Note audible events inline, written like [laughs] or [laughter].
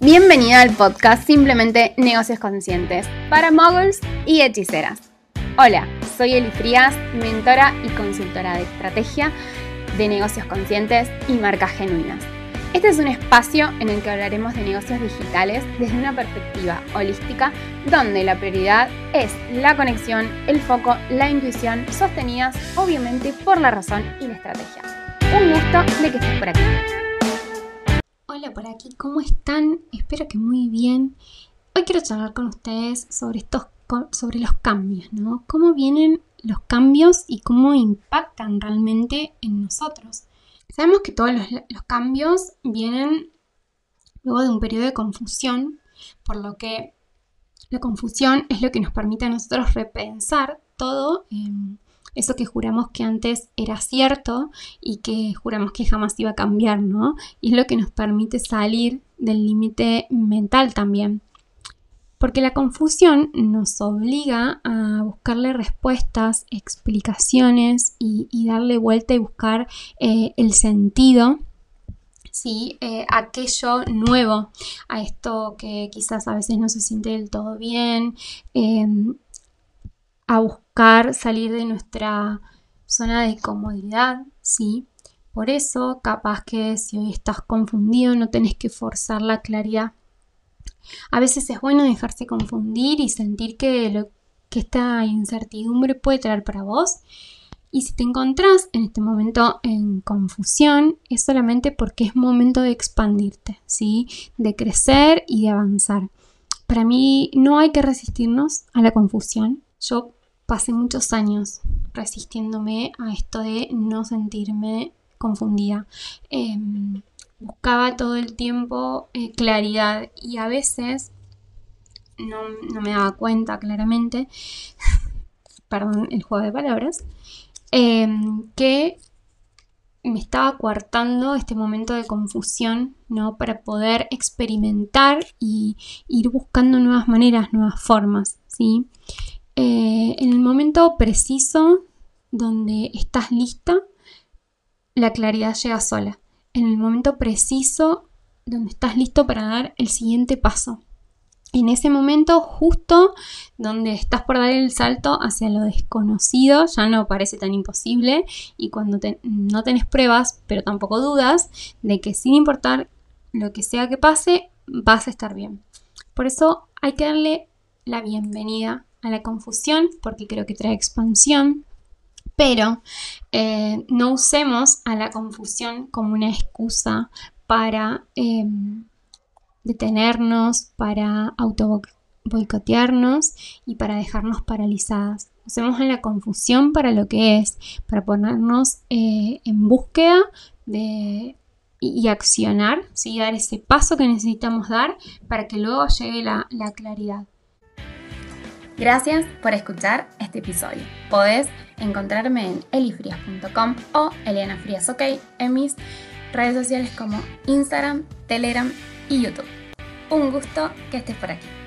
Bienvenida al podcast Simplemente Negocios Conscientes para moguls y hechiceras. Hola, soy Eli Frías, mentora y consultora de estrategia de negocios conscientes y marcas genuinas. Este es un espacio en el que hablaremos de negocios digitales desde una perspectiva holística, donde la prioridad es la conexión, el foco, la intuición, sostenidas obviamente por la razón y la estrategia. Un gusto de que estés por aquí. Por aquí, ¿cómo están? Espero que muy bien. Hoy quiero charlar con ustedes sobre estos sobre los cambios, ¿no? Cómo vienen los cambios y cómo impactan realmente en nosotros. Sabemos que todos los, cambios vienen luego de un periodo de confusión, por lo que la confusión es lo que nos permite a nosotros repensar todo eso que juramos que antes era cierto y que juramos que jamás iba a cambiar, ¿no? Y es lo que nos permite salir del límite mental también. Porque la confusión nos obliga a buscarle respuestas, explicaciones y, darle vuelta y buscar eh, el sentido ¿sí? Eh, aquello nuevo, a esto que quizás a veces no se siente del todo bien, em, a buscar salir de nuestra zona de comodidad, ¿sí? Por eso, capaz que si hoy estás confundido, no tenés que forzar la claridad a veces es bueno dejarse confundir y sentir que, lo, que esta incertidumbre puede traer para vos. Y si te encontrás en este momento en confusión, es solamente porque es momento de expandirte, ¿sí? De crecer y de avanzar. Para mí no hay que resistirnos a la confusión. Yo pasé muchos años resistiéndome a esto de no sentirme confundida. Em, buscaba todo el tiempo eh, claridad y a veces no, me daba cuenta claramente, [laughs] perdón el juego de palabras, em, que me estaba coartando este momento de confusión, ¿no? Para poder experimentar y ir buscando nuevas maneras, nuevas formas, ¿sí? Eh, en el momento preciso donde estás lista, la claridad llega sola en el momento preciso donde estás listo para dar el siguiente paso. En ese momento justo donde estás por dar el salto hacia lo desconocido, ya no parece tan imposible y cuando no tenés pruebas, pero tampoco dudas, de que sin importar lo que sea que pase, vas a estar bien. Por eso hay que darle la bienvenida a la confusión, porque creo que trae expansión, pero eh, no usemos a la confusión como una excusa para em, detenernos, para auto boicotearnos y para dejarnos paralizadas. Usemos a la confusión para lo que es, para ponernos eh, en búsqueda de, y, accionar, dar ese paso que necesitamos dar para que luego llegue la claridad. Gracias por escuchar este episodio. Podés encontrarme en elifrias.com o Eliana Frías OK en mis redes sociales como Instagram, Telegram y YouTube. Un gusto que estés por aquí.